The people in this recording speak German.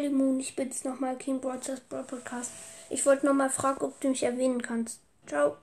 Shelly Moon. Ich bin's nochmal King Broadcast Podcast. Ich wollte nochmal fragen, ob du mich erwähnen kannst. Ciao.